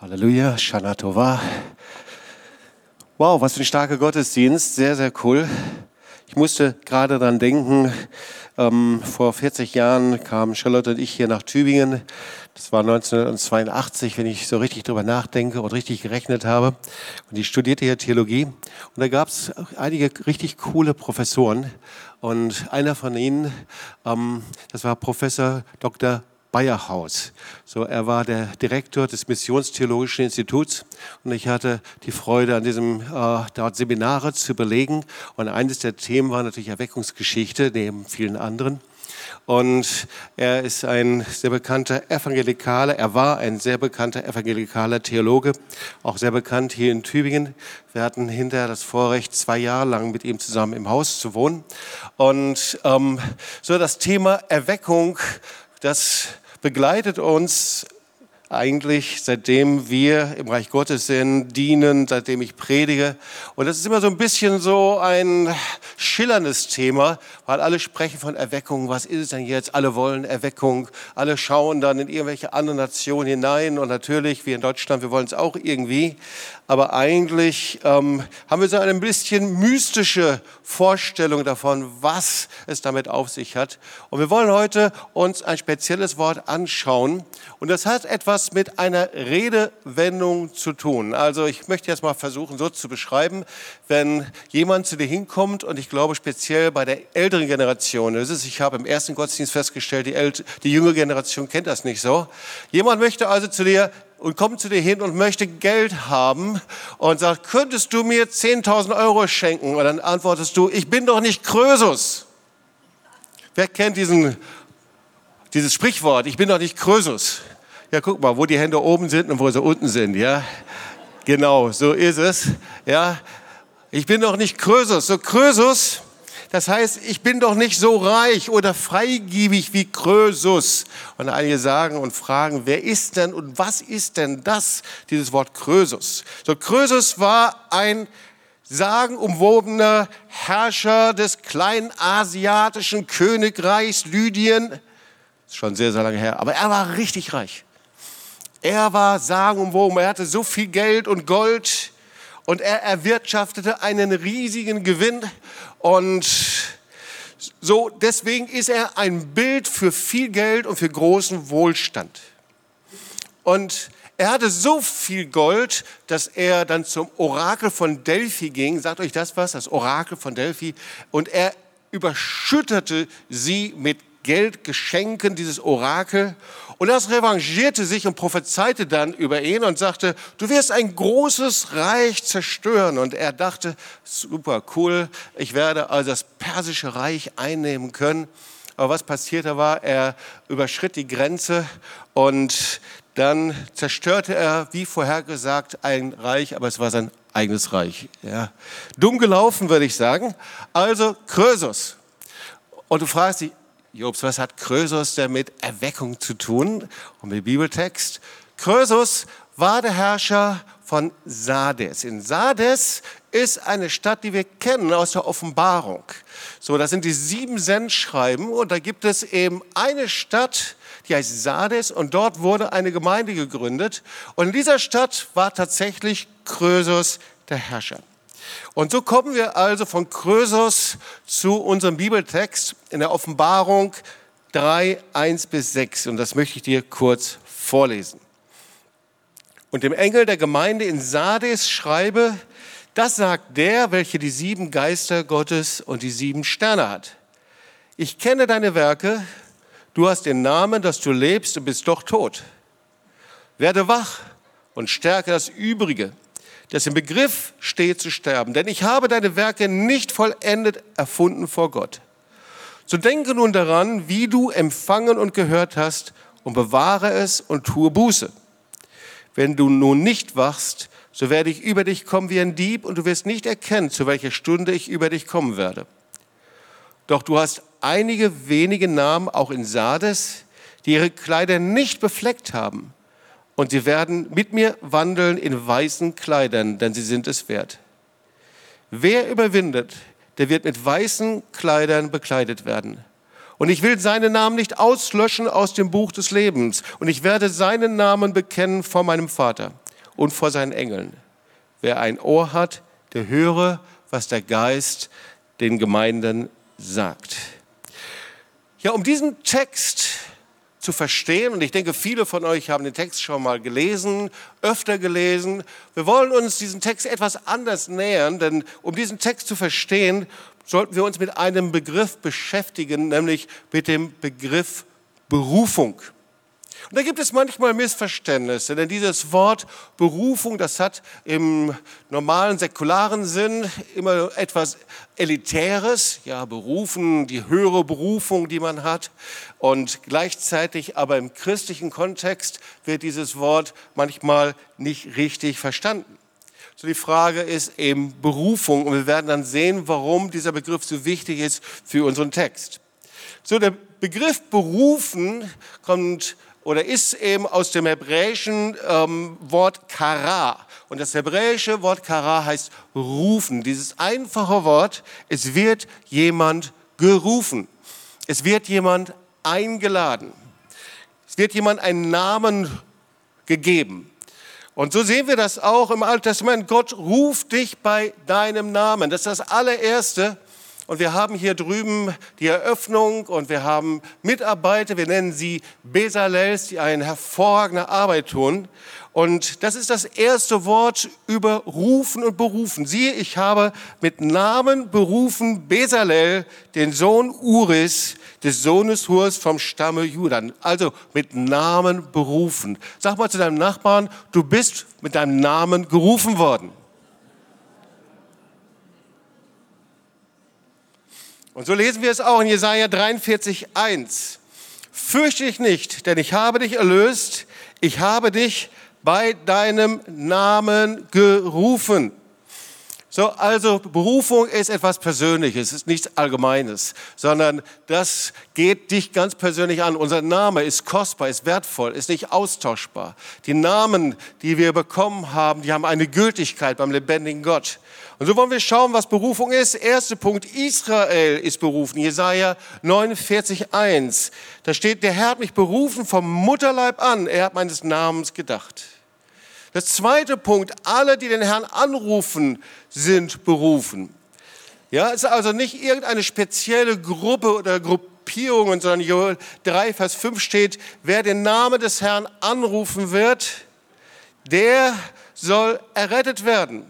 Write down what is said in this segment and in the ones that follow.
Halleluja, Shana Tova. Wow, was für ein starker Gottesdienst, sehr, sehr cool. Ich musste gerade daran denken, ähm, vor 40 Jahren kamen Charlotte und ich hier nach Tübingen. Das war 1982, wenn ich so richtig drüber nachdenke und richtig gerechnet habe. Und ich studierte hier Theologie. Und da gab es einige richtig coole Professoren. Und einer von ihnen, ähm, das war Professor Dr. Bayerhaus. So, er war der Direktor des Missionstheologischen Instituts und ich hatte die Freude, an diesem äh, dort Seminare zu überlegen. Und eines der Themen war natürlich Erweckungsgeschichte, neben vielen anderen. Und er ist ein sehr bekannter Evangelikaler, er war ein sehr bekannter evangelikaler Theologe, auch sehr bekannt hier in Tübingen. Wir hatten hinterher das Vorrecht, zwei Jahre lang mit ihm zusammen im Haus zu wohnen. Und ähm, so das Thema Erweckung, das begleitet uns eigentlich, seitdem wir im Reich Gottes sind, dienen, seitdem ich predige. Und das ist immer so ein bisschen so ein schillerndes Thema, weil alle sprechen von Erweckung. Was ist es denn jetzt? Alle wollen Erweckung. Alle schauen dann in irgendwelche anderen Nationen hinein. Und natürlich, wie in Deutschland, wir wollen es auch irgendwie. Aber eigentlich ähm, haben wir so eine ein bisschen mystische Vorstellung davon, was es damit auf sich hat. Und wir wollen heute uns ein spezielles Wort anschauen. Und das hat etwas mit einer Redewendung zu tun. Also ich möchte jetzt mal versuchen, so zu beschreiben, wenn jemand zu dir hinkommt und ich glaube speziell bei der älteren Generation, ist, ich habe im ersten Gottesdienst festgestellt, die, die jüngere Generation kennt das nicht so. Jemand möchte also zu dir und kommt zu dir hin und möchte Geld haben und sagt, könntest du mir 10.000 Euro schenken? Und dann antwortest du, ich bin doch nicht Krösus. Wer kennt diesen, dieses Sprichwort, ich bin doch nicht Krösus? Ja, guck mal, wo die Hände oben sind und wo sie unten sind, ja. Genau, so ist es, ja. Ich bin doch nicht Krösus. So Krösus, das heißt, ich bin doch nicht so reich oder freigiebig wie Krösus. Und einige sagen und fragen, wer ist denn und was ist denn das, dieses Wort Krösus? So, Krösus war ein sagenumwobener Herrscher des kleinen asiatischen Königreichs Lydien. Das ist schon sehr, sehr lange her, aber er war richtig reich. Er war sagenumwoben, er hatte so viel Geld und Gold und er erwirtschaftete einen riesigen Gewinn und so, deswegen ist er ein Bild für viel Geld und für großen Wohlstand. Und er hatte so viel Gold, dass er dann zum Orakel von Delphi ging. Sagt euch das was? Das Orakel von Delphi. Und er überschüttete sie mit Geldgeschenken, dieses Orakel. Und das revanchierte sich und prophezeite dann über ihn und sagte, du wirst ein großes Reich zerstören. Und er dachte, super cool, ich werde also das persische Reich einnehmen können. Aber was passierte war, er überschritt die Grenze und dann zerstörte er, wie vorhergesagt, ein Reich, aber es war sein eigenes Reich. Ja. Dumm gelaufen, würde ich sagen. Also Krösus. Und du fragst dich, Jobs, was hat Krösus denn mit Erweckung zu tun? Und mit Bibeltext. Krösus war der Herrscher von Sardes. In Sardes ist eine Stadt, die wir kennen aus der Offenbarung. So, das sind die sieben Sendschreiben und da gibt es eben eine Stadt, die heißt Sardes und dort wurde eine Gemeinde gegründet und in dieser Stadt war tatsächlich Krösus der Herrscher. Und so kommen wir also von Krösus zu unserem Bibeltext in der Offenbarung 3, 1 bis 6. Und das möchte ich dir kurz vorlesen. Und dem Engel der Gemeinde in Sardes schreibe, das sagt der, welcher die sieben Geister Gottes und die sieben Sterne hat. Ich kenne deine Werke, du hast den Namen, dass du lebst und bist doch tot. Werde wach und stärke das Übrige das im Begriff steht zu sterben. Denn ich habe deine Werke nicht vollendet erfunden vor Gott. So denke nun daran, wie du empfangen und gehört hast, und bewahre es und tue Buße. Wenn du nun nicht wachst, so werde ich über dich kommen wie ein Dieb, und du wirst nicht erkennen, zu welcher Stunde ich über dich kommen werde. Doch du hast einige wenige Namen auch in Sardes, die ihre Kleider nicht befleckt haben und sie werden mit mir wandeln in weißen Kleidern, denn sie sind es wert. Wer überwindet, der wird mit weißen Kleidern bekleidet werden. Und ich will seinen Namen nicht auslöschen aus dem Buch des Lebens. Und ich werde seinen Namen bekennen vor meinem Vater. und vor seinen Engeln. Wer ein Ohr hat, der höre, was der Geist den Gemeinden sagt. Ja, um diesen Text zu verstehen, und ich denke, viele von euch haben den Text schon mal gelesen, öfter gelesen, wir wollen uns diesen Text etwas anders nähern, denn um diesen Text zu verstehen, sollten wir uns mit einem Begriff beschäftigen, nämlich mit dem Begriff Berufung. Und da gibt es manchmal Missverständnisse, denn dieses Wort Berufung, das hat im normalen säkularen Sinn immer etwas Elitäres, ja, berufen, die höhere Berufung, die man hat. Und gleichzeitig aber im christlichen Kontext wird dieses Wort manchmal nicht richtig verstanden. So die Frage ist eben Berufung und wir werden dann sehen, warum dieser Begriff so wichtig ist für unseren Text. So der Begriff berufen kommt oder ist eben aus dem hebräischen ähm, Wort kara. Und das hebräische Wort kara heißt rufen. Dieses einfache Wort, es wird jemand gerufen. Es wird jemand eingeladen. Es wird jemand einen Namen gegeben. Und so sehen wir das auch im Alten Testament. Gott ruft dich bei deinem Namen. Das ist das allererste, und wir haben hier drüben die Eröffnung und wir haben Mitarbeiter, wir nennen sie Besalels, die eine hervorragende Arbeit tun. Und das ist das erste Wort über Rufen und Berufen. Siehe, ich habe mit Namen berufen Besalel, den Sohn Uris, des Sohnes Hurs vom Stamme Judan. Also mit Namen berufen. Sag mal zu deinem Nachbarn, du bist mit deinem Namen gerufen worden. Und so lesen wir es auch in Jesaja 43, 1. Fürchte dich nicht, denn ich habe dich erlöst. Ich habe dich bei deinem Namen gerufen. So, also Berufung ist etwas Persönliches, ist nichts Allgemeines, sondern das geht dich ganz persönlich an. Unser Name ist kostbar, ist wertvoll, ist nicht austauschbar. Die Namen, die wir bekommen haben, die haben eine Gültigkeit beim lebendigen Gott. Und so wollen wir schauen, was Berufung ist. Erster Punkt, Israel ist berufen. Jesaja 49,1. Da steht, der Herr hat mich berufen vom Mutterleib an. Er hat meines Namens gedacht. Der zweite Punkt, alle, die den Herrn anrufen, sind berufen. Ja, es ist also nicht irgendeine spezielle Gruppe oder Gruppierung, sondern Joel 3, Vers 5 steht, wer den Namen des Herrn anrufen wird, der soll errettet werden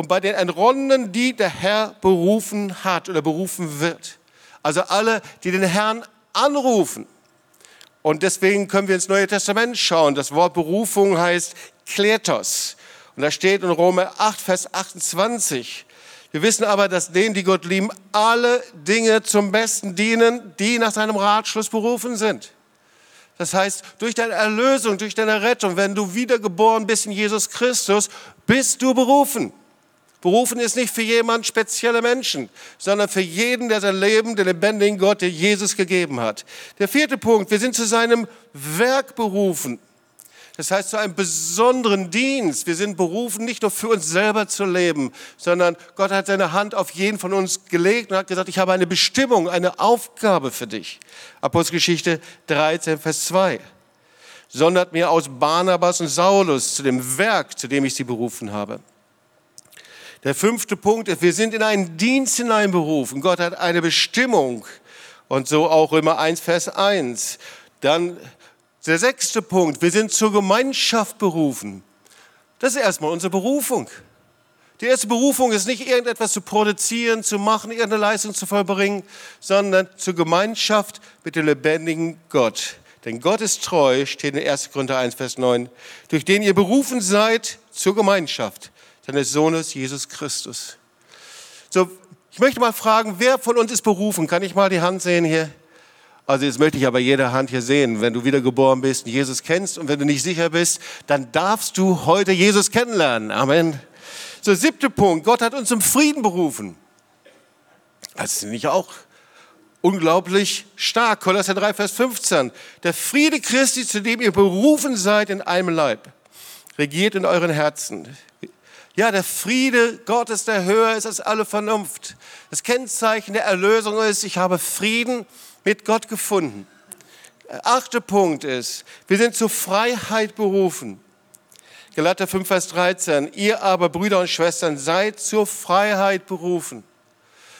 und bei den Entronnenen, die der Herr berufen hat oder berufen wird. Also alle, die den Herrn anrufen. Und deswegen können wir ins Neue Testament schauen. Das Wort Berufung heißt Kletos. Und da steht in Rome 8, Vers 28. Wir wissen aber, dass denen, die Gott lieben, alle Dinge zum Besten dienen, die nach seinem Ratschluss berufen sind. Das heißt, durch deine Erlösung, durch deine Rettung, wenn du wiedergeboren bist in Jesus Christus, bist du berufen. Berufen ist nicht für jemand spezielle Menschen, sondern für jeden, der sein Leben, den lebendigen Gott, der Jesus gegeben hat. Der vierte Punkt, wir sind zu seinem Werk berufen. Das heißt, zu einem besonderen Dienst. Wir sind berufen, nicht nur für uns selber zu leben, sondern Gott hat seine Hand auf jeden von uns gelegt und hat gesagt, ich habe eine Bestimmung, eine Aufgabe für dich. Apostelgeschichte 13, Vers 2. Sondert mir aus Barnabas und Saulus zu dem Werk, zu dem ich sie berufen habe. Der fünfte Punkt ist, wir sind in einen Dienst hineinberufen. Gott hat eine Bestimmung. Und so auch Römer 1, Vers 1. Dann der sechste Punkt, wir sind zur Gemeinschaft berufen. Das ist erstmal unsere Berufung. Die erste Berufung ist nicht irgendetwas zu produzieren, zu machen, irgendeine Leistung zu vollbringen, sondern zur Gemeinschaft mit dem lebendigen Gott. Denn Gott ist treu, steht in 1. Korinther 1, Vers 9, durch den ihr berufen seid zur Gemeinschaft seines Sohnes Jesus Christus. So, ich möchte mal fragen, wer von uns ist berufen? Kann ich mal die Hand sehen hier? Also jetzt möchte ich aber jede Hand hier sehen. Wenn du wiedergeboren bist und Jesus kennst und wenn du nicht sicher bist, dann darfst du heute Jesus kennenlernen. Amen. So, siebter Punkt. Gott hat uns zum Frieden berufen. Das ist nicht auch unglaublich stark. Kolosser 3, Vers 15. Der Friede Christi, zu dem ihr berufen seid in einem Leib, regiert in euren Herzen. Ja, der Friede Gottes, der höher ist als alle Vernunft. Das Kennzeichen der Erlösung ist, ich habe Frieden mit Gott gefunden. Der achte Punkt ist, wir sind zur Freiheit berufen. Galater 5, Vers 13. Ihr aber, Brüder und Schwestern, seid zur Freiheit berufen.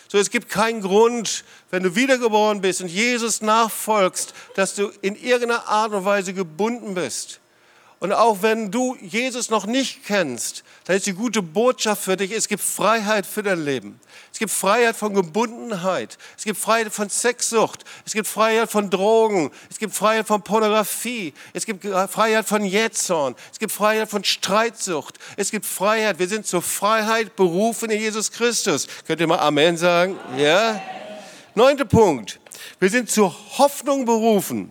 So, es gibt keinen Grund, wenn du wiedergeboren bist und Jesus nachfolgst, dass du in irgendeiner Art und Weise gebunden bist. Und auch wenn du Jesus noch nicht kennst, dann ist die gute Botschaft für dich, es gibt Freiheit für dein Leben. Es gibt Freiheit von Gebundenheit. Es gibt Freiheit von Sexsucht. Es gibt Freiheit von Drogen. Es gibt Freiheit von Pornografie. Es gibt Freiheit von Jähzorn. Es gibt Freiheit von Streitsucht. Es gibt Freiheit. Wir sind zur Freiheit berufen in Jesus Christus. Könnt ihr mal Amen sagen? Ja? Neunter Punkt. Wir sind zur Hoffnung berufen.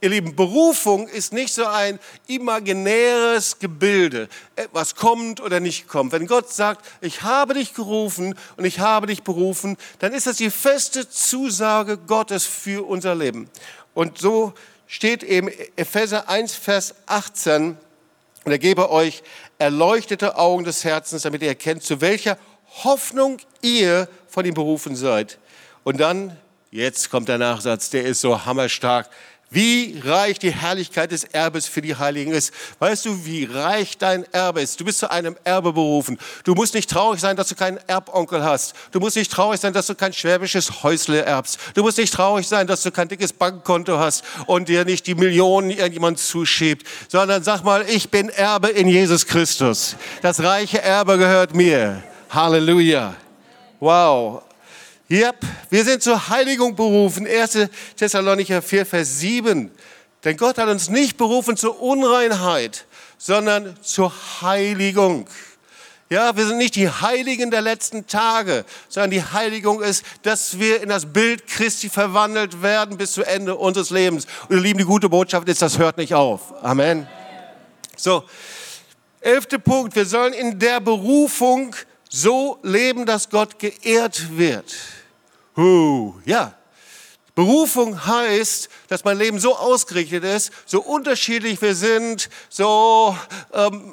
Ihr Lieben, Berufung ist nicht so ein imaginäres Gebilde, was kommt oder nicht kommt. Wenn Gott sagt, ich habe dich gerufen und ich habe dich berufen, dann ist das die feste Zusage Gottes für unser Leben. Und so steht eben Epheser 1, Vers 18, und er gebe euch erleuchtete Augen des Herzens, damit ihr erkennt, zu welcher Hoffnung ihr von ihm berufen seid. Und dann, jetzt kommt der Nachsatz, der ist so hammerstark. Wie reich die Herrlichkeit des Erbes für die Heiligen ist. Weißt du, wie reich dein Erbe ist? Du bist zu einem Erbe berufen. Du musst nicht traurig sein, dass du keinen Erbonkel hast. Du musst nicht traurig sein, dass du kein schwäbisches Häusle erbst. Du musst nicht traurig sein, dass du kein dickes Bankkonto hast und dir nicht die Millionen irgendjemand zuschiebt, sondern sag mal, ich bin Erbe in Jesus Christus. Das reiche Erbe gehört mir. Halleluja. Wow. Yep, wir sind zur Heiligung berufen. 1. Thessalonicher 4, Vers 7. Denn Gott hat uns nicht berufen zur Unreinheit, sondern zur Heiligung. Ja, wir sind nicht die Heiligen der letzten Tage, sondern die Heiligung ist, dass wir in das Bild Christi verwandelt werden bis zu Ende unseres Lebens. Und ihr Lieben, die gute Botschaft ist, das hört nicht auf. Amen. So, elfter Punkt. Wir sollen in der Berufung so leben, dass Gott geehrt wird. Huh, ja. Berufung heißt, dass mein Leben so ausgerichtet ist, so unterschiedlich wir sind, so ähm,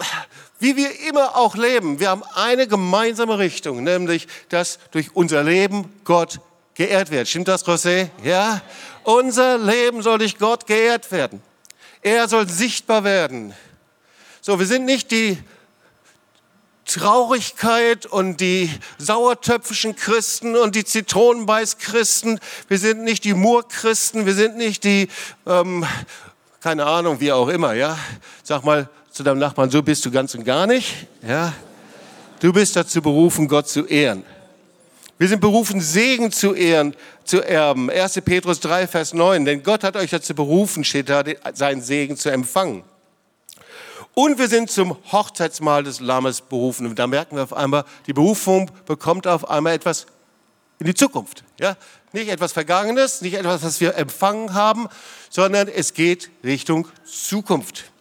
wie wir immer auch leben. Wir haben eine gemeinsame Richtung, nämlich, dass durch unser Leben Gott geehrt wird. Stimmt das, José? Ja? Unser Leben soll durch Gott geehrt werden. Er soll sichtbar werden. So, wir sind nicht die Traurigkeit und die sauertöpfischen Christen und die Zitronenbeiß-Christen. Wir sind nicht die Murr-Christen, wir sind nicht die, ähm, keine Ahnung, wie auch immer, ja. Sag mal zu deinem Nachbarn, so bist du ganz und gar nicht, ja. Du bist dazu berufen, Gott zu ehren. Wir sind berufen, Segen zu ehren, zu erben. 1. Petrus 3, Vers 9. Denn Gott hat euch dazu berufen, steht da, seinen Segen zu empfangen. Und wir sind zum Hochzeitsmahl des Lammes berufen. Und da merken wir auf einmal, die Berufung bekommt auf einmal etwas in die Zukunft. Ja? Nicht etwas Vergangenes, nicht etwas, was wir empfangen haben, sondern es geht Richtung Zukunft.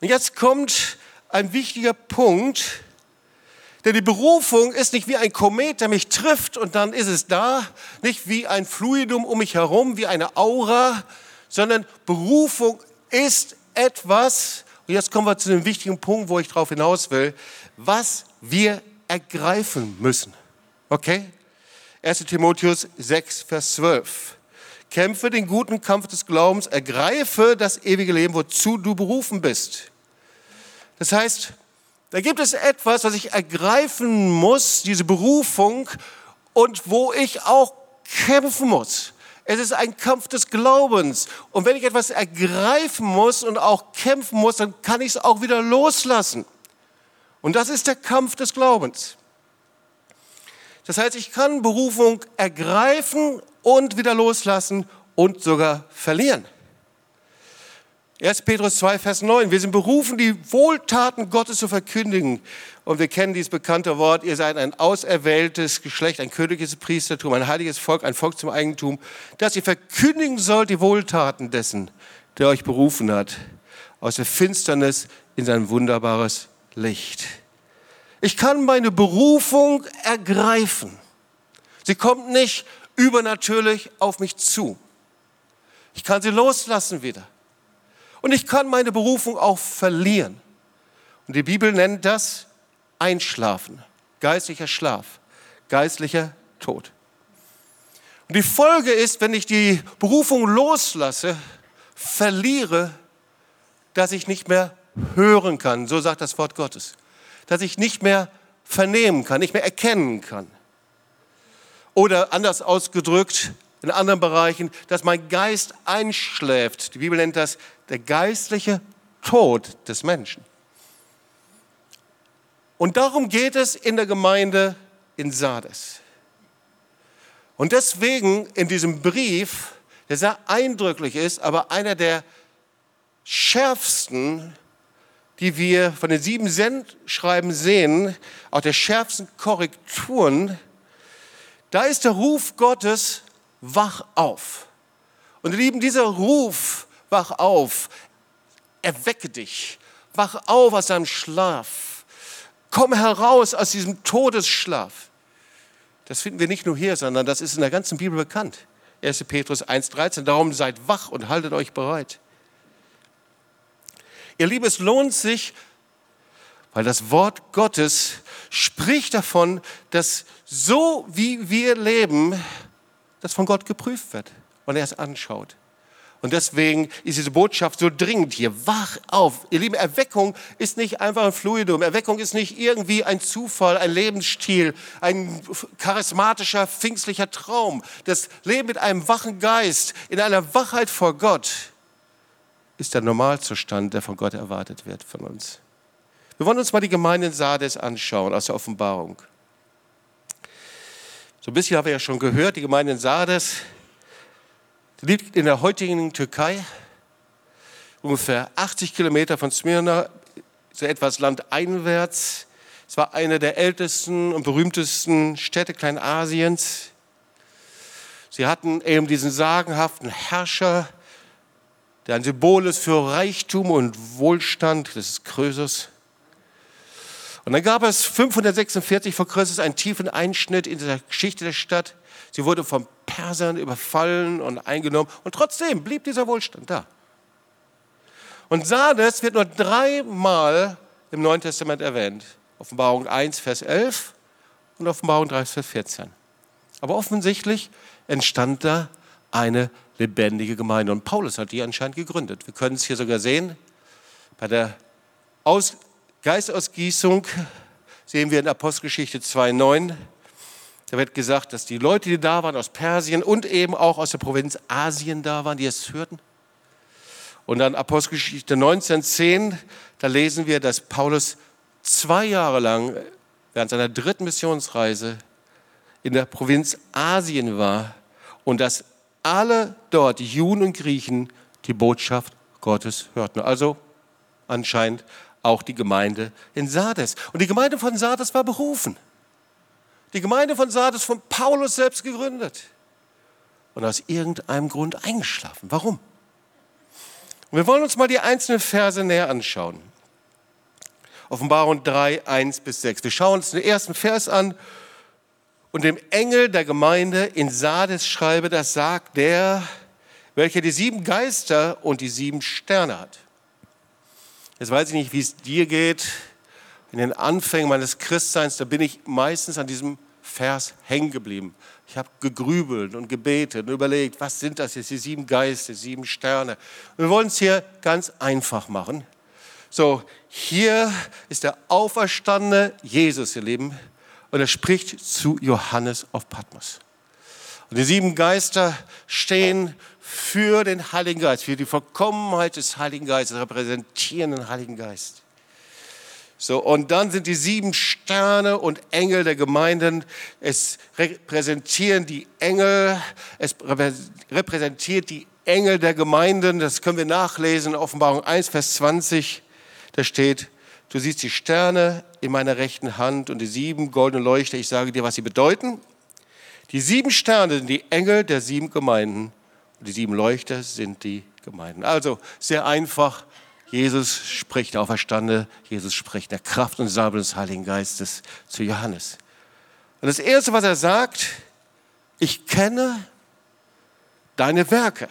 Und jetzt kommt ein wichtiger Punkt, denn die Berufung ist nicht wie ein Komet, der mich trifft und dann ist es da, nicht wie ein Fluidum um mich herum, wie eine Aura, sondern Berufung ist etwas, und jetzt kommen wir zu dem wichtigen Punkt, wo ich darauf hinaus will, was wir ergreifen müssen. Okay? 1 Timotheus 6, Vers 12. Kämpfe den guten Kampf des Glaubens, ergreife das ewige Leben, wozu du berufen bist. Das heißt, da gibt es etwas, was ich ergreifen muss, diese Berufung, und wo ich auch kämpfen muss. Es ist ein Kampf des Glaubens. Und wenn ich etwas ergreifen muss und auch kämpfen muss, dann kann ich es auch wieder loslassen. Und das ist der Kampf des Glaubens. Das heißt, ich kann Berufung ergreifen und wieder loslassen und sogar verlieren. 1. Petrus 2, Vers 9. Wir sind berufen, die Wohltaten Gottes zu verkündigen. Und wir kennen dieses bekannte Wort, ihr seid ein auserwähltes Geschlecht, ein königliches Priestertum, ein heiliges Volk, ein Volk zum Eigentum, dass ihr verkündigen sollt die Wohltaten dessen, der euch berufen hat, aus der Finsternis in sein wunderbares Licht. Ich kann meine Berufung ergreifen. Sie kommt nicht übernatürlich auf mich zu. Ich kann sie loslassen wieder. Und ich kann meine Berufung auch verlieren. Und die Bibel nennt das Einschlafen, geistlicher Schlaf, geistlicher Tod. Und die Folge ist, wenn ich die Berufung loslasse, verliere, dass ich nicht mehr hören kann, so sagt das Wort Gottes. Dass ich nicht mehr vernehmen kann, nicht mehr erkennen kann. Oder anders ausgedrückt, in anderen Bereichen, dass mein Geist einschläft. Die Bibel nennt das der geistliche Tod des Menschen. Und darum geht es in der Gemeinde in Sardes. Und deswegen in diesem Brief, der sehr eindrücklich ist, aber einer der schärfsten, die wir von den sieben Sendschreiben sehen, auch der schärfsten Korrekturen, da ist der Ruf Gottes, wach auf. Und ihr Lieben, dieser Ruf, wach auf, erwecke dich, wach auf aus deinem Schlaf, komm heraus aus diesem Todesschlaf. Das finden wir nicht nur hier, sondern das ist in der ganzen Bibel bekannt. 1. Petrus 1,13. Darum seid wach und haltet euch bereit. Ihr Lieben, es lohnt sich, weil das Wort Gottes spricht davon, dass so wie wir leben, das von Gott geprüft wird und er es anschaut. Und deswegen ist diese Botschaft so dringend hier. Wach auf. Ihr Lieben, Erweckung ist nicht einfach ein Fluidum. Erweckung ist nicht irgendwie ein Zufall, ein Lebensstil, ein charismatischer, pfingstlicher Traum. Das Leben mit einem wachen Geist, in einer Wachheit vor Gott, ist der Normalzustand, der von Gott erwartet wird von uns. Wir wollen uns mal die Gemeinde in Sardes anschauen aus der Offenbarung. So ein bisschen haben wir ja schon gehört, die Gemeinde in Sardes liegt in der heutigen Türkei, ungefähr 80 Kilometer von Smyrna, so etwas landeinwärts. Es war eine der ältesten und berühmtesten Städte Kleinasiens. Sie hatten eben diesen sagenhaften Herrscher, der ein Symbol ist für Reichtum und Wohlstand, das ist Krösus. Und dann gab es 546 vor Christus einen tiefen Einschnitt in der Geschichte der Stadt. Sie wurde von Persern überfallen und eingenommen und trotzdem blieb dieser Wohlstand da. Und Sardes wird nur dreimal im Neuen Testament erwähnt. Offenbarung 1, Vers 11 und Offenbarung 3, Vers 14. Aber offensichtlich entstand da eine lebendige Gemeinde. Und Paulus hat die anscheinend gegründet. Wir können es hier sogar sehen. Bei der Aus Geistausgießung sehen wir in Apostelgeschichte 2,9. Da wird gesagt, dass die Leute, die da waren aus Persien und eben auch aus der Provinz Asien da waren, die es hörten. Und dann Apostelgeschichte 19,10, da lesen wir, dass Paulus zwei Jahre lang während seiner dritten Missionsreise in der Provinz Asien war und dass alle dort, Juden und Griechen, die Botschaft Gottes hörten. Also anscheinend auch die Gemeinde in Sardes. Und die Gemeinde von Sardes war berufen. Die Gemeinde von Sardes von Paulus selbst gegründet. Und aus irgendeinem Grund eingeschlafen. Warum? Und wir wollen uns mal die einzelnen Verse näher anschauen. Offenbarung 3, 1 bis 6. Wir schauen uns den ersten Vers an und dem Engel der Gemeinde in Sardes schreibe, das sagt der, welcher die sieben Geister und die sieben Sterne hat. Jetzt weiß ich nicht, wie es dir geht. In den Anfängen meines Christseins, da bin ich meistens an diesem Vers hängen geblieben. Ich habe gegrübelt und gebetet und überlegt, was sind das jetzt, die sieben Geister, sieben Sterne. Wir wollen es hier ganz einfach machen. So, hier ist der auferstandene Jesus, ihr Lieben und er spricht zu Johannes auf Patmos. Und die sieben Geister stehen für den Heiligen Geist, für die Vollkommenheit des Heiligen Geistes, repräsentieren den Heiligen Geist. So, und dann sind die sieben Sterne und Engel der Gemeinden. Es repräsentieren die Engel, es repräsentiert die Engel der Gemeinden. Das können wir nachlesen in Offenbarung 1, Vers 20. Da steht, Du siehst die Sterne in meiner rechten Hand und die sieben goldenen Leuchter. Ich sage dir, was sie bedeuten. Die sieben Sterne sind die Engel der sieben Gemeinden und die sieben Leuchter sind die Gemeinden. Also sehr einfach. Jesus spricht auferstande, Jesus spricht der Kraft und Salbe des Heiligen Geistes zu Johannes. Und das Erste, was er sagt, ich kenne deine Werke.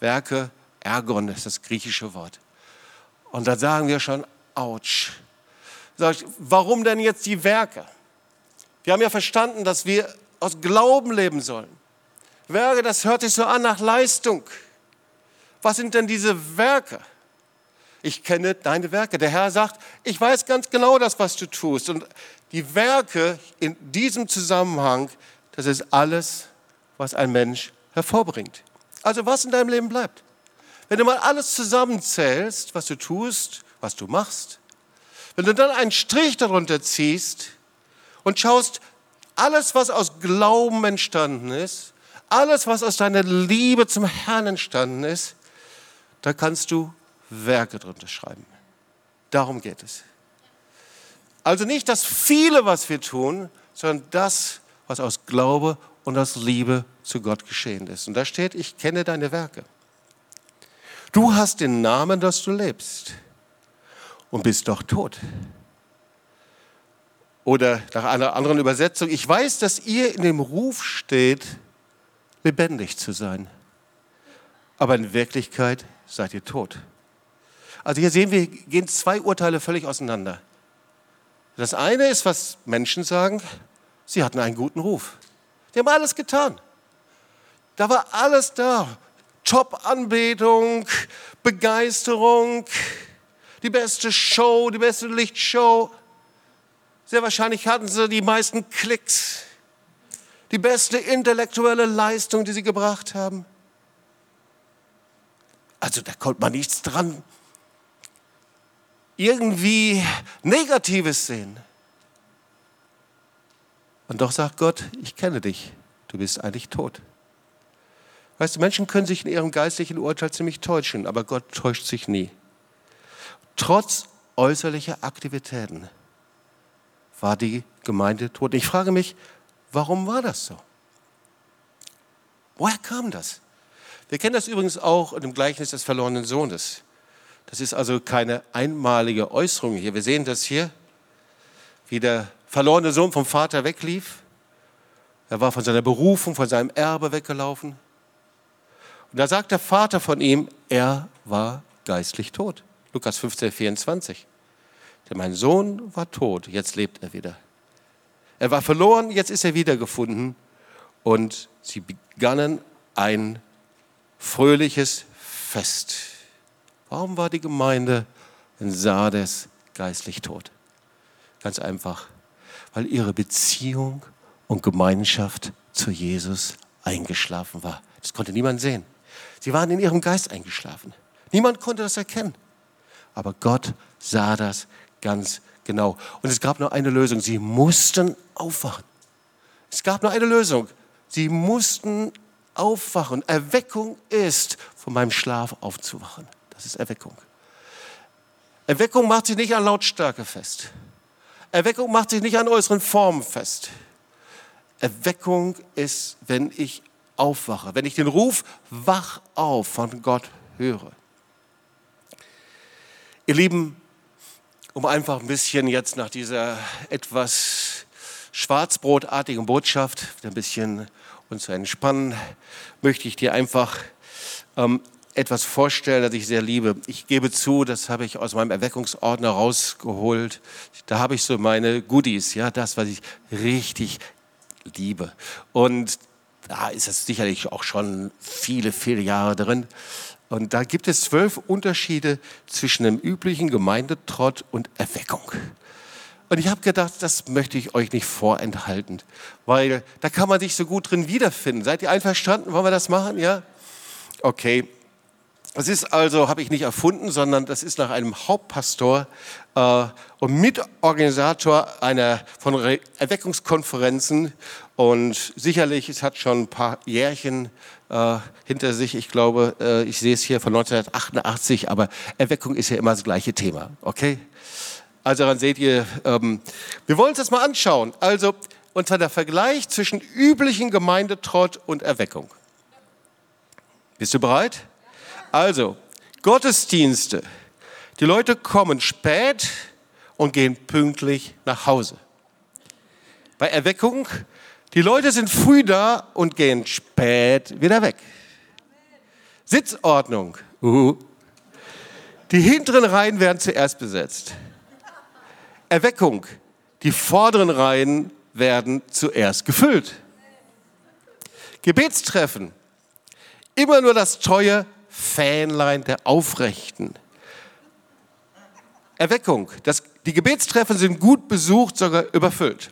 Werke, Ergon ist das griechische Wort. Und da sagen wir schon, ich, warum denn jetzt die Werke? Wir haben ja verstanden, dass wir aus Glauben leben sollen. Werke, das hört sich so an nach Leistung. Was sind denn diese Werke? Ich kenne deine Werke. Der Herr sagt, ich weiß ganz genau das, was du tust. Und die Werke in diesem Zusammenhang, das ist alles, was ein Mensch hervorbringt. Also was in deinem Leben bleibt. Wenn du mal alles zusammenzählst, was du tust, was du machst, wenn du dann einen Strich darunter ziehst und schaust, alles, was aus Glauben entstanden ist, alles, was aus deiner Liebe zum Herrn entstanden ist, da kannst du Werke drunter schreiben. Darum geht es. Also nicht das viele, was wir tun, sondern das, was aus Glaube und aus Liebe zu Gott geschehen ist. Und da steht, ich kenne deine Werke. Du hast den Namen, dass du lebst und bist doch tot. Oder nach einer anderen Übersetzung, ich weiß, dass ihr in dem Ruf steht, lebendig zu sein. Aber in Wirklichkeit seid ihr tot. Also hier sehen wir, gehen zwei Urteile völlig auseinander. Das eine ist, was Menschen sagen, sie hatten einen guten Ruf. Sie haben alles getan. Da war alles da. Top-Anbetung, Begeisterung, die beste Show, die beste Lichtshow. Sehr wahrscheinlich hatten sie die meisten Klicks, die beste intellektuelle Leistung, die sie gebracht haben. Also da konnte man nichts dran irgendwie Negatives sehen. Und doch sagt Gott, ich kenne dich, du bist eigentlich tot. Weißt du, Menschen können sich in ihrem geistlichen Urteil ziemlich täuschen, aber Gott täuscht sich nie. Trotz äußerlicher Aktivitäten war die Gemeinde tot. Ich frage mich, warum war das so? Woher kam das? Wir kennen das übrigens auch dem Gleichnis des verlorenen Sohnes. Das ist also keine einmalige Äußerung hier. Wir sehen das hier, wie der verlorene Sohn vom Vater weglief. Er war von seiner Berufung, von seinem Erbe weggelaufen. Und da sagt der Vater von ihm, er war geistlich tot. Lukas 15, 24. Denn mein Sohn war tot, jetzt lebt er wieder. Er war verloren, jetzt ist er wiedergefunden. Und sie begannen ein fröhliches Fest. Warum war die Gemeinde in Sardes geistlich tot? Ganz einfach, weil ihre Beziehung und Gemeinschaft zu Jesus eingeschlafen war. Das konnte niemand sehen. Sie waren in ihrem Geist eingeschlafen. Niemand konnte das erkennen. Aber Gott sah das ganz genau. Und es gab nur eine Lösung. Sie mussten aufwachen. Es gab nur eine Lösung. Sie mussten aufwachen. Erweckung ist, von meinem Schlaf aufzuwachen. Das ist Erweckung. Erweckung macht sich nicht an Lautstärke fest. Erweckung macht sich nicht an äußeren Formen fest. Erweckung ist, wenn ich aufwache, wenn ich den Ruf wach auf von Gott höre. Ihr Lieben, um einfach ein bisschen jetzt nach dieser etwas schwarzbrotartigen Botschaft ein bisschen uns zu entspannen, möchte ich dir einfach ähm, etwas vorstellen, das ich sehr liebe. Ich gebe zu, das habe ich aus meinem Erweckungsordner rausgeholt. Da habe ich so meine Goodies, ja, das, was ich richtig liebe. Und da ist es sicherlich auch schon viele, viele Jahre drin. Und da gibt es zwölf Unterschiede zwischen dem üblichen Gemeindetrott und Erweckung. Und ich habe gedacht, das möchte ich euch nicht vorenthalten, weil da kann man sich so gut drin wiederfinden. Seid ihr einverstanden? Wollen wir das machen? Ja? Okay. Das ist also, habe ich nicht erfunden, sondern das ist nach einem Hauptpastor äh, und Mitorganisator einer von Re Erweckungskonferenzen und sicherlich, es hat schon ein paar Jährchen äh, hinter sich. Ich glaube, äh, ich sehe es hier von 1988, aber Erweckung ist ja immer das gleiche Thema, okay? Also daran seht ihr, ähm, wir wollen uns das mal anschauen. Also, und zwar der Vergleich zwischen üblichen Gemeindetrott und Erweckung. Bist du bereit? Also, Gottesdienste. Die Leute kommen spät und gehen pünktlich nach Hause. Bei Erweckung, die Leute sind früh da und gehen spät wieder weg. Sitzordnung. Uh. Die hinteren Reihen werden zuerst besetzt. Erweckung. Die vorderen Reihen werden zuerst gefüllt. Gebetstreffen. Immer nur das treue Fähnlein der Aufrechten. Erweckung. Das, die Gebetstreffen sind gut besucht, sogar überfüllt.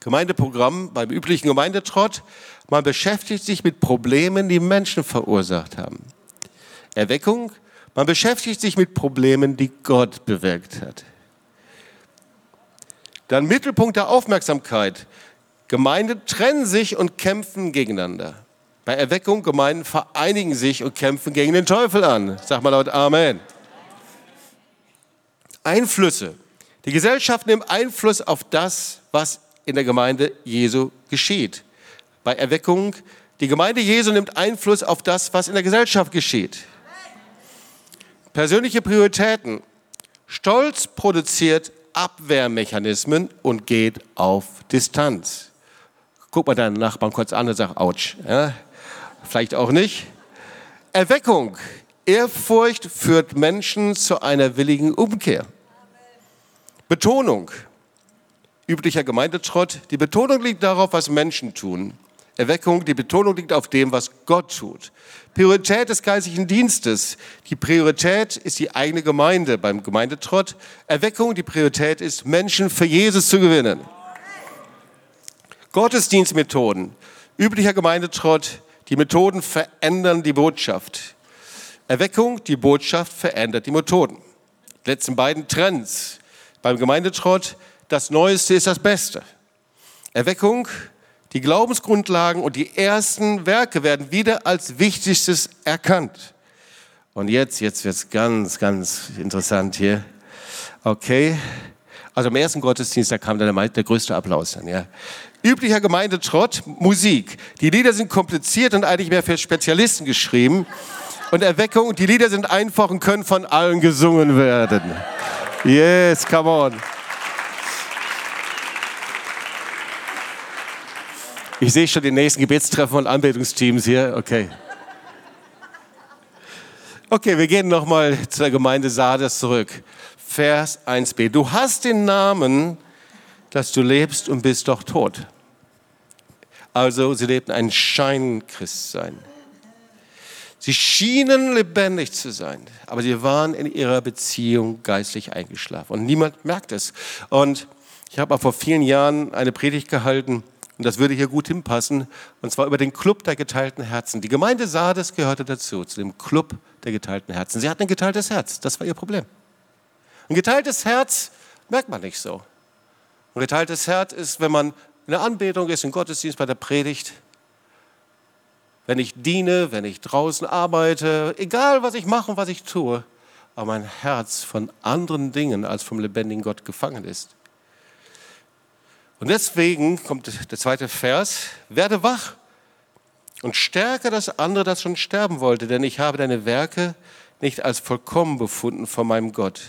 Gemeindeprogramm beim üblichen Gemeindetrott. Man beschäftigt sich mit Problemen, die Menschen verursacht haben. Erweckung. Man beschäftigt sich mit Problemen, die Gott bewirkt hat. Dann Mittelpunkt der Aufmerksamkeit. Gemeinden trennen sich und kämpfen gegeneinander. Bei Erweckung, Gemeinden vereinigen sich und kämpfen gegen den Teufel an. Sag mal laut Amen. Einflüsse. Die Gesellschaft nimmt Einfluss auf das, was in der Gemeinde Jesu geschieht. Bei Erweckung, die Gemeinde Jesu nimmt Einfluss auf das, was in der Gesellschaft geschieht. Persönliche Prioritäten. Stolz produziert Abwehrmechanismen und geht auf Distanz. Guck mal deinen Nachbarn kurz an und sag, ouch. Ja, vielleicht auch nicht. Erweckung. Ehrfurcht führt Menschen zu einer willigen Umkehr. Betonung. Üblicher Gemeindetrott. Die Betonung liegt darauf, was Menschen tun. Erweckung, die Betonung liegt auf dem, was Gott tut. Priorität des geistlichen Dienstes. Die Priorität ist die eigene Gemeinde beim Gemeindetrott. Erweckung, die Priorität ist, Menschen für Jesus zu gewinnen. Gottesdienstmethoden. Üblicher Gemeindetrott. Die Methoden verändern die Botschaft. Erweckung, die Botschaft verändert die Methoden. Die letzten beiden Trends beim Gemeindetrott, das Neueste ist das Beste. Erweckung, die Glaubensgrundlagen und die ersten Werke werden wieder als Wichtigstes erkannt. Und jetzt, jetzt wird es ganz, ganz interessant hier. Okay. Also im ersten Gottesdienst, da kam dann der größte Applaus dann, ja. Üblicher Gemeindetrott, Musik. Die Lieder sind kompliziert und eigentlich mehr für Spezialisten geschrieben. Und Erweckung, die Lieder sind einfach und können von allen gesungen werden. Yes, come on. Ich sehe schon den nächsten Gebetstreffen und Anbetungsteams hier. Okay. Okay, wir gehen nochmal zur Gemeinde Sardes zurück. Vers 1b. Du hast den Namen, dass du lebst und bist doch tot. Also sie lebten ein Scheinchristsein. Sie schienen lebendig zu sein, aber sie waren in ihrer Beziehung geistlich eingeschlafen. Und niemand merkt es. Und ich habe vor vielen Jahren eine Predigt gehalten und das würde hier gut hinpassen, und zwar über den Club der geteilten Herzen. Die Gemeinde Sardes gehörte dazu, zu dem Club der geteilten Herzen. Sie hatten ein geteiltes Herz, das war ihr Problem. Ein geteiltes Herz merkt man nicht so. Ein geteiltes Herz ist, wenn man in der Anbetung ist, im Gottesdienst, bei der Predigt, wenn ich diene, wenn ich draußen arbeite, egal was ich mache und was ich tue, aber mein Herz von anderen Dingen als vom lebendigen Gott gefangen ist. Und deswegen kommt der zweite Vers, werde wach und stärke das andere, das schon sterben wollte, denn ich habe deine Werke nicht als vollkommen befunden vor meinem Gott.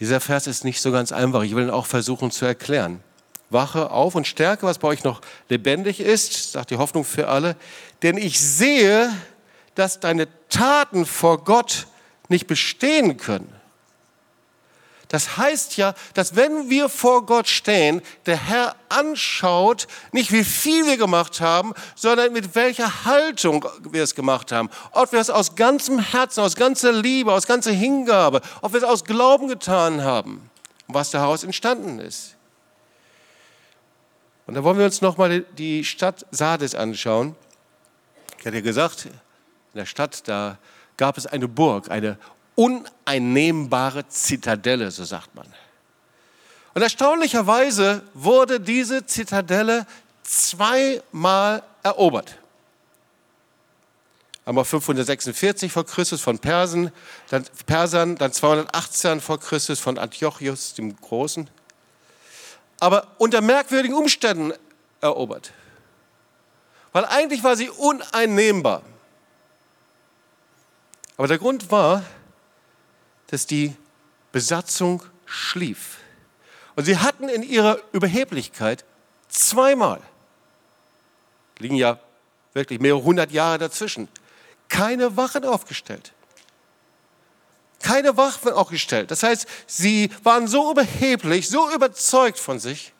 Dieser Vers ist nicht so ganz einfach. Ich will ihn auch versuchen zu erklären. Wache auf und stärke, was bei euch noch lebendig ist, sagt die Hoffnung für alle. Denn ich sehe, dass deine Taten vor Gott nicht bestehen können. Das heißt ja, dass wenn wir vor Gott stehen, der Herr anschaut, nicht wie viel wir gemacht haben, sondern mit welcher Haltung wir es gemacht haben. Ob wir es aus ganzem Herzen, aus ganzer Liebe, aus ganzer Hingabe, ob wir es aus Glauben getan haben was daraus entstanden ist. Und da wollen wir uns nochmal die Stadt Sardes anschauen. Ich hatte ja gesagt, in der Stadt, da gab es eine Burg, eine uneinnehmbare Zitadelle, so sagt man. Und erstaunlicherweise wurde diese Zitadelle zweimal erobert. Einmal 546 vor Christus von Persen, dann Persern, dann 218 vor Christus von Antiochus dem Großen. Aber unter merkwürdigen Umständen erobert. Weil eigentlich war sie uneinnehmbar. Aber der Grund war, dass die Besatzung schlief. Und sie hatten in ihrer Überheblichkeit zweimal, liegen ja wirklich mehrere hundert Jahre dazwischen, keine Wachen aufgestellt. Keine Wachen aufgestellt. Das heißt, sie waren so überheblich, so überzeugt von sich,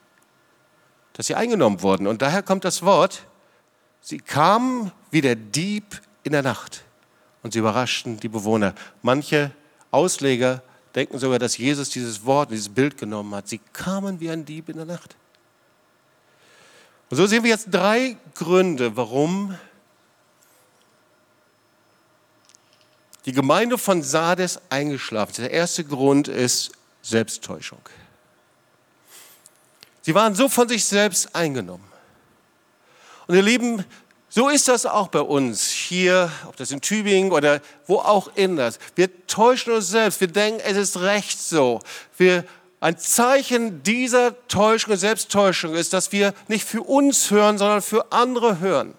dass sie eingenommen wurden. Und daher kommt das Wort, sie kamen wie der Dieb in der Nacht und sie überraschten die Bewohner. Manche Ausleger denken sogar, dass Jesus dieses Wort, dieses Bild genommen hat. Sie kamen wie ein Dieb in der Nacht. Und so sehen wir jetzt drei Gründe, warum die Gemeinde von Sardes eingeschlafen. Der erste Grund ist Selbsttäuschung. Sie waren so von sich selbst eingenommen. Und ihr Lieben, so ist das auch bei uns hier, ob das in Tübingen oder wo auch immer. Wir täuschen uns selbst. Wir denken, es ist recht so. Wir, ein Zeichen dieser Täuschung und Selbsttäuschung ist, dass wir nicht für uns hören, sondern für andere hören.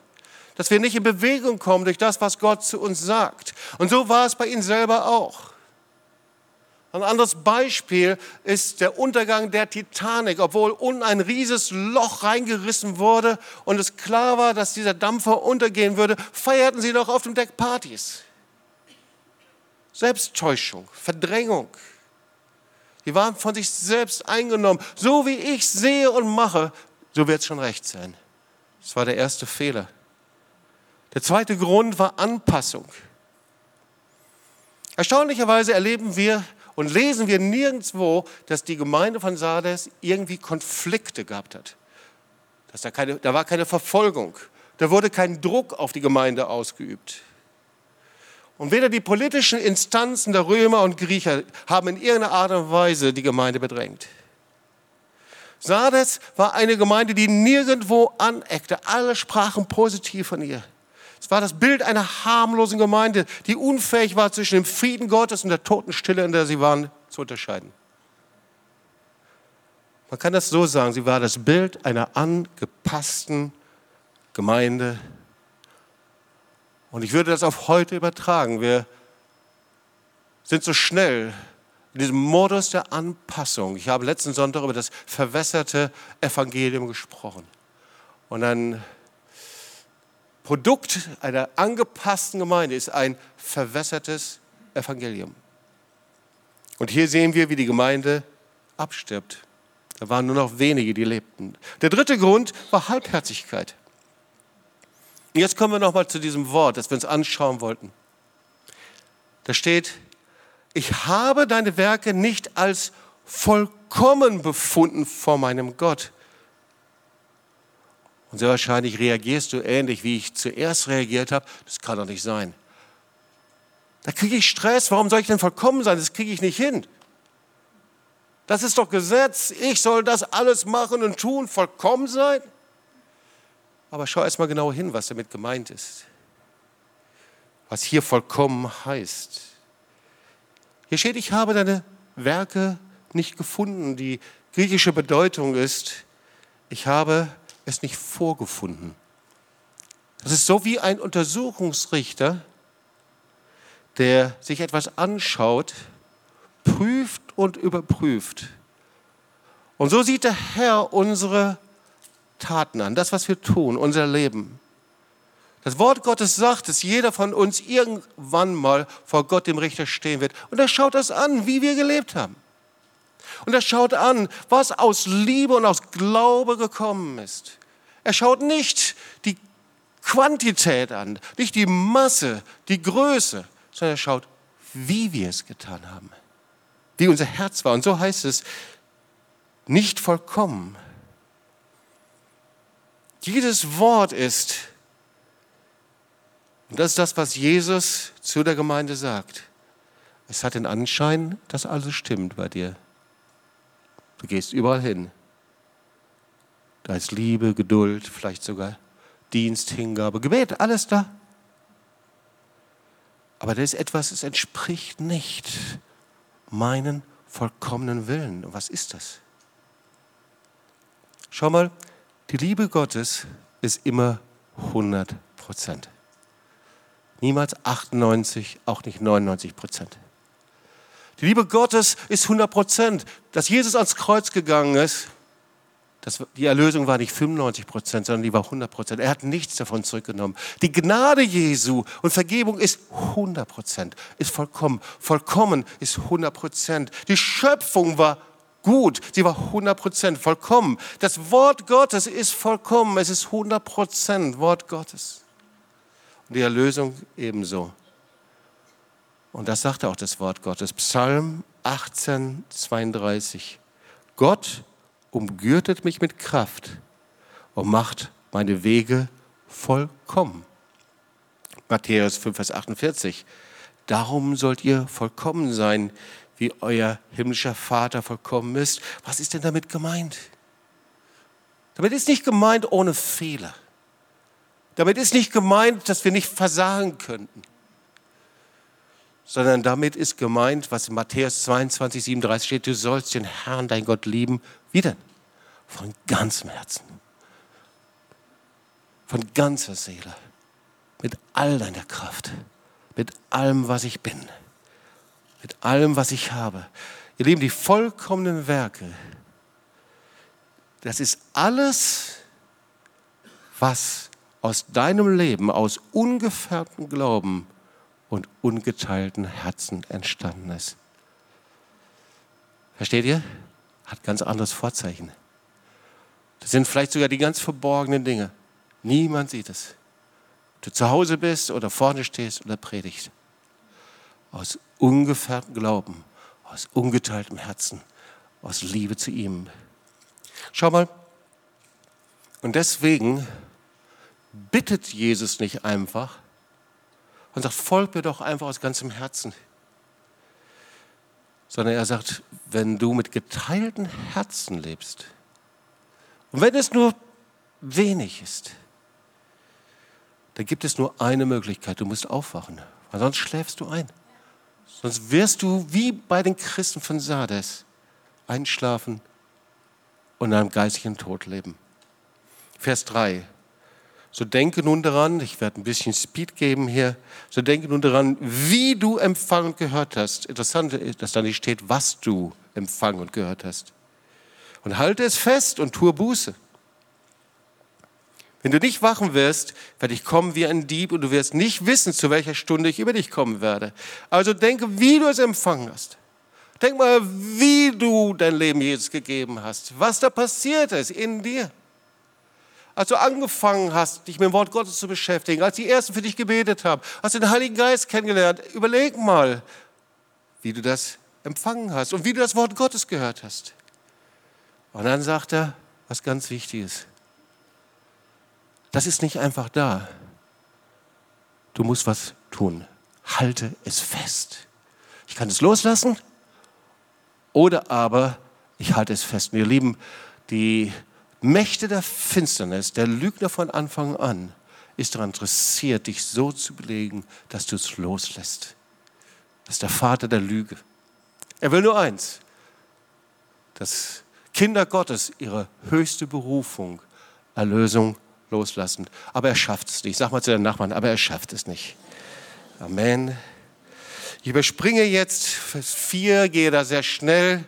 Dass wir nicht in Bewegung kommen durch das, was Gott zu uns sagt. Und so war es bei ihnen selber auch. Ein anderes Beispiel ist der Untergang der Titanic. Obwohl unten ein rieses Loch reingerissen wurde und es klar war, dass dieser Dampfer untergehen würde, feierten sie noch auf dem Deck Partys. Selbsttäuschung, Verdrängung. Die waren von sich selbst eingenommen. So wie ich sehe und mache, so wird es schon recht sein. Das war der erste Fehler. Der zweite Grund war Anpassung. Erstaunlicherweise erleben wir und lesen wir nirgendwo, dass die Gemeinde von Sardes irgendwie Konflikte gehabt hat. Dass da, keine, da war keine Verfolgung. Da wurde kein Druck auf die Gemeinde ausgeübt. Und weder die politischen Instanzen der Römer und Griecher haben in irgendeiner Art und Weise die Gemeinde bedrängt. Sardes war eine Gemeinde, die nirgendwo aneckte. Alle sprachen positiv von ihr. Es war das Bild einer harmlosen Gemeinde, die unfähig war, zwischen dem Frieden Gottes und der Totenstille, in der sie waren, zu unterscheiden. Man kann das so sagen, sie war das Bild einer angepassten Gemeinde. Und ich würde das auf heute übertragen. Wir sind so schnell in diesem Modus der Anpassung. Ich habe letzten Sonntag über das verwässerte Evangelium gesprochen. Und dann Produkt einer angepassten Gemeinde ist ein verwässertes Evangelium. Und hier sehen wir, wie die Gemeinde abstirbt. Da waren nur noch wenige, die lebten. Der dritte Grund war Halbherzigkeit. Und jetzt kommen wir nochmal zu diesem Wort, das wir uns anschauen wollten. Da steht, ich habe deine Werke nicht als vollkommen befunden vor meinem Gott. Und sehr wahrscheinlich reagierst du ähnlich, wie ich zuerst reagiert habe. Das kann doch nicht sein. Da kriege ich Stress. Warum soll ich denn vollkommen sein? Das kriege ich nicht hin. Das ist doch Gesetz. Ich soll das alles machen und tun, vollkommen sein. Aber schau erst mal genau hin, was damit gemeint ist. Was hier vollkommen heißt. Hier steht, ich habe deine Werke nicht gefunden. Die griechische Bedeutung ist, ich habe es nicht vorgefunden. Das ist so wie ein Untersuchungsrichter, der sich etwas anschaut, prüft und überprüft. Und so sieht der Herr unsere Taten an, das, was wir tun, unser Leben. Das Wort Gottes sagt, dass jeder von uns irgendwann mal vor Gott, dem Richter, stehen wird. Und er schaut das an, wie wir gelebt haben. Und er schaut an, was aus Liebe und aus Glaube gekommen ist. Er schaut nicht die Quantität an, nicht die Masse, die Größe, sondern er schaut, wie wir es getan haben, wie unser Herz war. Und so heißt es, nicht vollkommen. Jedes Wort ist, und das ist das, was Jesus zu der Gemeinde sagt. Es hat den Anschein, dass alles stimmt bei dir. Du gehst überall hin. Da ist Liebe, Geduld, vielleicht sogar Dienst, Hingabe, Gebet, alles da. Aber da ist etwas, es entspricht nicht meinen vollkommenen Willen. Und was ist das? Schau mal, die Liebe Gottes ist immer 100 Prozent. Niemals 98, auch nicht 99 Prozent. Die Liebe Gottes ist 100 Prozent. Dass Jesus ans Kreuz gegangen ist, das, die Erlösung war nicht 95 Prozent, sondern die war 100 Prozent. Er hat nichts davon zurückgenommen. Die Gnade Jesu und Vergebung ist 100 Prozent, ist vollkommen. Vollkommen ist 100 Prozent. Die Schöpfung war gut, sie war 100 Prozent vollkommen. Das Wort Gottes ist vollkommen, es ist 100 Prozent Wort Gottes. Und die Erlösung ebenso. Und das sagt auch das Wort Gottes. Psalm 18, 32. Gott umgürtet mich mit Kraft und macht meine Wege vollkommen. Matthäus 5, Vers 48. Darum sollt ihr vollkommen sein, wie euer himmlischer Vater vollkommen ist. Was ist denn damit gemeint? Damit ist nicht gemeint ohne Fehler. Damit ist nicht gemeint, dass wir nicht versagen könnten sondern damit ist gemeint, was in Matthäus 22, 37 steht, du sollst den Herrn, dein Gott lieben. Wie denn? Von ganzem Herzen. Von ganzer Seele. Mit all deiner Kraft. Mit allem, was ich bin. Mit allem, was ich habe. Ihr Lieben, die vollkommenen Werke, das ist alles, was aus deinem Leben, aus ungefärbtem Glauben und ungeteilten Herzen entstanden ist. Versteht ihr? Hat ganz anderes Vorzeichen. Das sind vielleicht sogar die ganz verborgenen Dinge. Niemand sieht es. Du zu Hause bist oder vorne stehst oder predigst. Aus ungefährtem Glauben, aus ungeteiltem Herzen, aus Liebe zu ihm. Schau mal. Und deswegen bittet Jesus nicht einfach, und sagt, folg mir doch einfach aus ganzem Herzen. Sondern er sagt, wenn du mit geteilten Herzen lebst, und wenn es nur wenig ist, dann gibt es nur eine Möglichkeit, du musst aufwachen, weil sonst schläfst du ein. Sonst wirst du wie bei den Christen von Sardes einschlafen und in einem geistigen Tod leben. Vers 3. So denke nun daran, ich werde ein bisschen Speed geben hier, so denke nun daran, wie du empfangen und gehört hast. Interessant ist, dass da nicht steht, was du empfangen und gehört hast. Und halte es fest und tue Buße. Wenn du nicht wachen wirst, werde ich kommen wie ein Dieb und du wirst nicht wissen, zu welcher Stunde ich über dich kommen werde. Also denke, wie du es empfangen hast. Denk mal, wie du dein Leben Jesus gegeben hast, was da passiert ist in dir als du angefangen hast, dich mit dem Wort Gottes zu beschäftigen, als die Ersten für dich gebetet haben, hast du den Heiligen Geist kennengelernt, überleg mal, wie du das empfangen hast und wie du das Wort Gottes gehört hast. Und dann sagt er, was ganz wichtig ist. Das ist nicht einfach da. Du musst was tun. Halte es fest. Ich kann es loslassen oder aber ich halte es fest. Ihr Lieben, die Mächte der Finsternis, der Lügner von Anfang an, ist daran interessiert, dich so zu belegen, dass du es loslässt. Das ist der Vater der Lüge. Er will nur eins, dass Kinder Gottes ihre höchste Berufung, Erlösung loslassen. Aber er schafft es nicht. Sag mal zu deinem Nachbarn, aber er schafft es nicht. Amen. Ich überspringe jetzt Vers 4, gehe da sehr schnell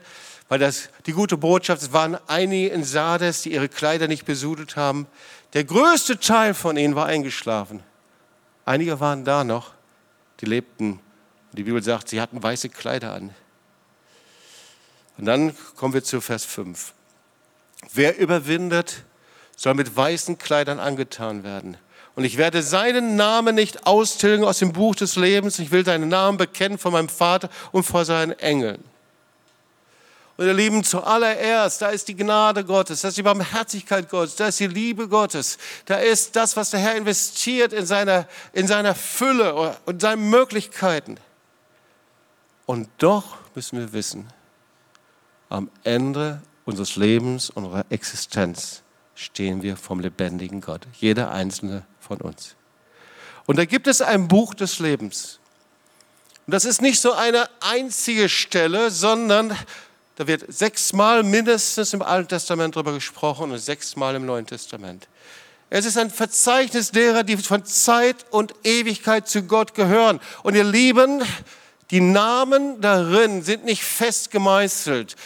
weil das die gute Botschaft, es waren einige in Sardes, die ihre Kleider nicht besudelt haben. Der größte Teil von ihnen war eingeschlafen. Einige waren da noch, die lebten. Die Bibel sagt, sie hatten weiße Kleider an. Und dann kommen wir zu Vers 5. Wer überwindet, soll mit weißen Kleidern angetan werden. Und ich werde seinen Namen nicht austilgen aus dem Buch des Lebens. Ich will seinen Namen bekennen vor meinem Vater und vor seinen Engeln. Und ihr Lieben, zuallererst, da ist die Gnade Gottes, da ist die Barmherzigkeit Gottes, da ist die Liebe Gottes, da ist das, was der Herr investiert in seiner, in seiner Fülle und seinen Möglichkeiten. Und doch müssen wir wissen, am Ende unseres Lebens, unserer Existenz stehen wir vom lebendigen Gott, jeder einzelne von uns. Und da gibt es ein Buch des Lebens. Und das ist nicht so eine einzige Stelle, sondern da wird sechsmal mindestens im Alten Testament darüber gesprochen und sechsmal im Neuen Testament. Es ist ein Verzeichnis derer, die von Zeit und Ewigkeit zu Gott gehören. Und ihr Lieben, die Namen darin sind nicht fest gemeißelt.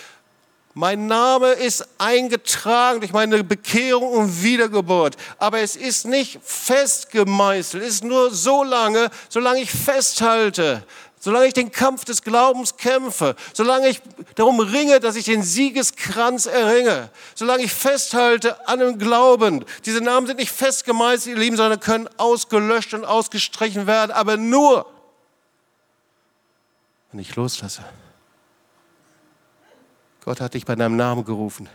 Mein Name ist eingetragen durch meine Bekehrung und Wiedergeburt. Aber es ist nicht fest gemeißelt. Es ist nur so lange, solange ich festhalte solange ich den Kampf des Glaubens kämpfe, solange ich darum ringe, dass ich den Siegeskranz erringe, solange ich festhalte an dem Glauben. Diese Namen sind nicht festgemeißelt, ihr Lieben, sondern können ausgelöscht und ausgestrichen werden, aber nur, und nicht loslasse. Gott hat dich bei deinem Namen gerufen.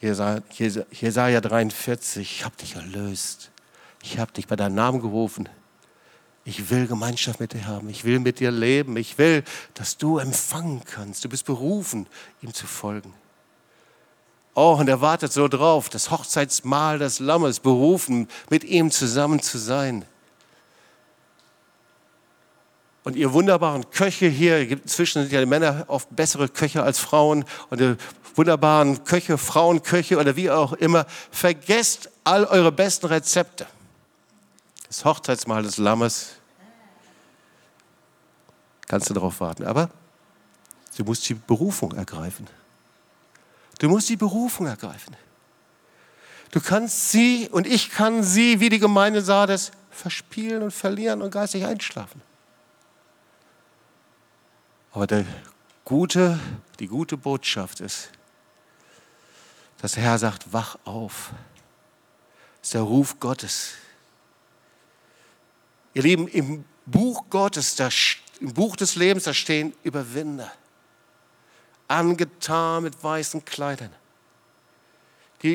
Jesaja 43, ich habe dich erlöst. Ich habe dich bei deinem Namen gerufen. Ich will Gemeinschaft mit dir haben. Ich will mit dir leben. Ich will, dass du empfangen kannst. Du bist berufen, ihm zu folgen. Oh, und er wartet so drauf, das Hochzeitsmahl des Lammes, berufen, mit ihm zusammen zu sein. Und ihr wunderbaren Köche hier, inzwischen sind ja die Männer oft bessere Köche als Frauen und die wunderbaren Köche, Frauenköche oder wie auch immer, vergesst all eure besten Rezepte. Das Hochzeitsmahl des Lammes, kannst du darauf warten. Aber du musst die Berufung ergreifen. Du musst die Berufung ergreifen. Du kannst sie und ich kann sie, wie die Gemeinde sah, das verspielen und verlieren und geistig einschlafen. Aber der gute, die gute Botschaft ist, dass der Herr sagt, wach auf. Das ist der Ruf Gottes. Ihr Lieben, im Buch Gottes, im Buch des Lebens, da stehen Überwinder, angetan mit weißen Kleidern.